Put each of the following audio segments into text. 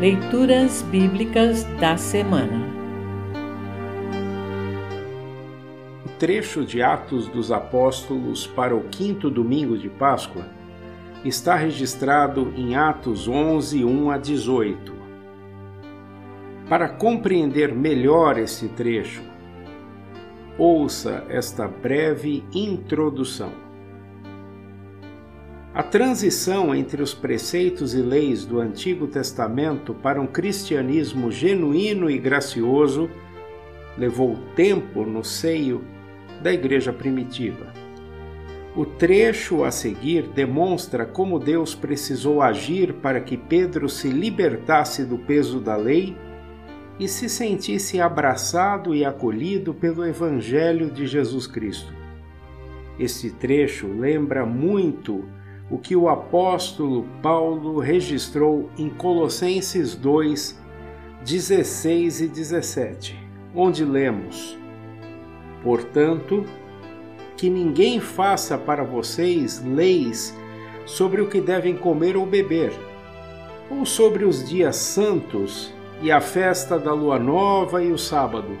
Leituras Bíblicas da Semana O trecho de Atos dos Apóstolos para o quinto domingo de Páscoa está registrado em Atos 11, 1 a 18. Para compreender melhor esse trecho, ouça esta breve introdução. A transição entre os preceitos e leis do Antigo Testamento para um cristianismo genuíno e gracioso levou tempo no seio da Igreja primitiva. O trecho a seguir demonstra como Deus precisou agir para que Pedro se libertasse do peso da lei e se sentisse abraçado e acolhido pelo Evangelho de Jesus Cristo. Este trecho lembra muito o que o apóstolo Paulo registrou em Colossenses 2, 16 e 17, onde lemos: Portanto, que ninguém faça para vocês leis sobre o que devem comer ou beber, ou sobre os dias santos e a festa da lua nova e o sábado.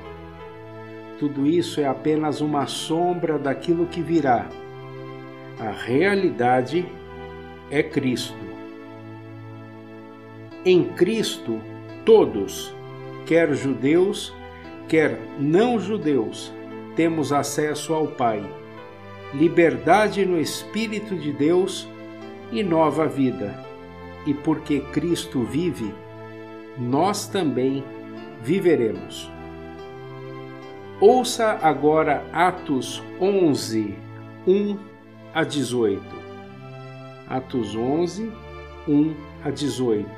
Tudo isso é apenas uma sombra daquilo que virá. A realidade é Cristo. Em Cristo, todos, quer judeus, quer não judeus, temos acesso ao Pai, liberdade no Espírito de Deus e nova vida. E porque Cristo vive, nós também viveremos. Ouça agora Atos 11, 1 a 18. Atos 11, 1 a 18.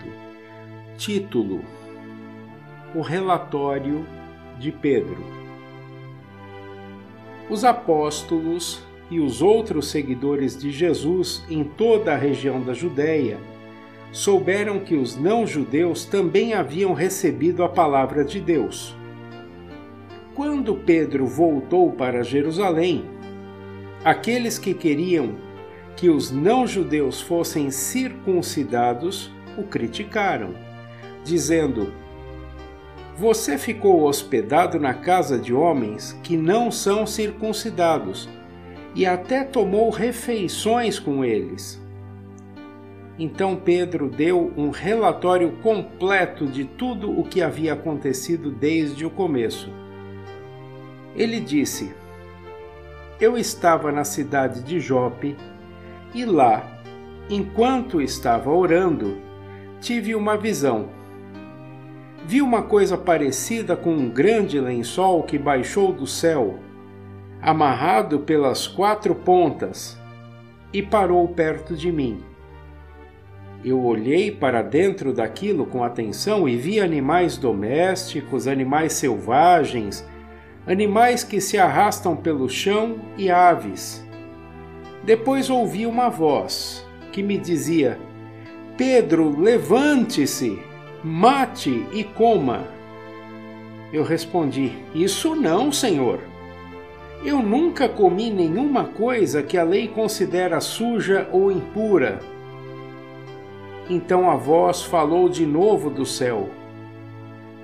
Título: O relatório de Pedro. Os apóstolos e os outros seguidores de Jesus em toda a região da Judéia souberam que os não-judeus também haviam recebido a palavra de Deus. Quando Pedro voltou para Jerusalém, aqueles que queriam que os não-judeus fossem circuncidados, o criticaram, dizendo: Você ficou hospedado na casa de homens que não são circuncidados e até tomou refeições com eles. Então Pedro deu um relatório completo de tudo o que havia acontecido desde o começo. Ele disse: Eu estava na cidade de Jope e lá, enquanto estava orando, tive uma visão. Vi uma coisa parecida com um grande lençol que baixou do céu, amarrado pelas quatro pontas, e parou perto de mim. Eu olhei para dentro daquilo com atenção e vi animais domésticos, animais selvagens, animais que se arrastam pelo chão e aves. Depois ouvi uma voz que me dizia: Pedro, levante-se, mate e coma. Eu respondi: Isso não, Senhor. Eu nunca comi nenhuma coisa que a lei considera suja ou impura. Então a voz falou de novo do céu: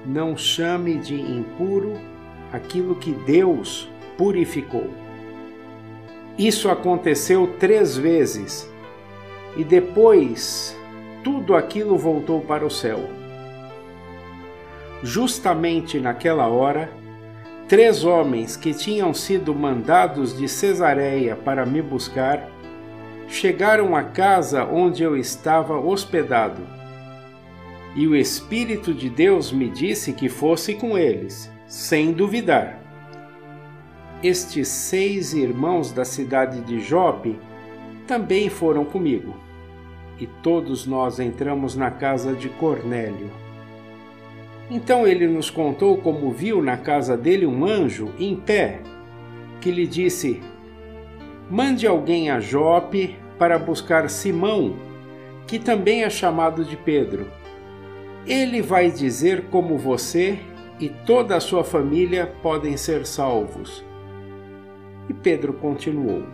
Não chame de impuro aquilo que Deus purificou. Isso aconteceu três vezes e depois tudo aquilo voltou para o céu. Justamente naquela hora, três homens que tinham sido mandados de Cesareia para me buscar chegaram à casa onde eu estava hospedado. E o Espírito de Deus me disse que fosse com eles, sem duvidar estes seis irmãos da cidade de Jope também foram comigo. E todos nós entramos na casa de Cornélio. Então ele nos contou como viu na casa dele um anjo em pé, que lhe disse: Mande alguém a Jope para buscar Simão, que também é chamado de Pedro. Ele vai dizer como você e toda a sua família podem ser salvos. E Pedro continuou: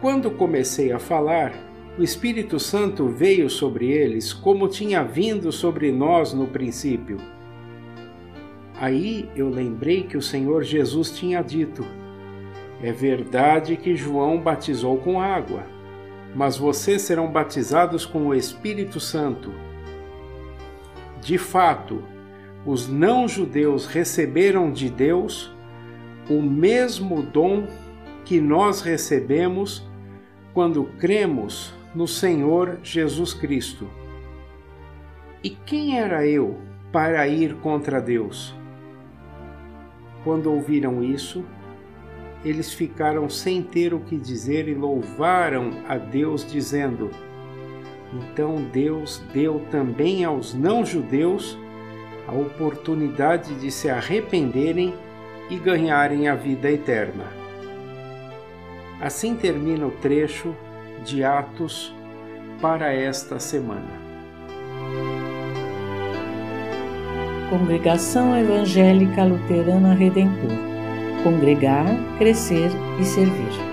Quando comecei a falar, o Espírito Santo veio sobre eles como tinha vindo sobre nós no princípio. Aí eu lembrei que o Senhor Jesus tinha dito: É verdade que João batizou com água, mas vocês serão batizados com o Espírito Santo. De fato, os não-judeus receberam de Deus o mesmo dom que nós recebemos quando cremos no Senhor Jesus Cristo. E quem era eu para ir contra Deus? Quando ouviram isso, eles ficaram sem ter o que dizer e louvaram a Deus, dizendo: Então Deus deu também aos não-judeus a oportunidade de se arrependerem e ganharem a vida eterna. Assim termina o trecho de Atos para esta semana. Congregação Evangélica Luterana Redentor Congregar, Crescer e Servir.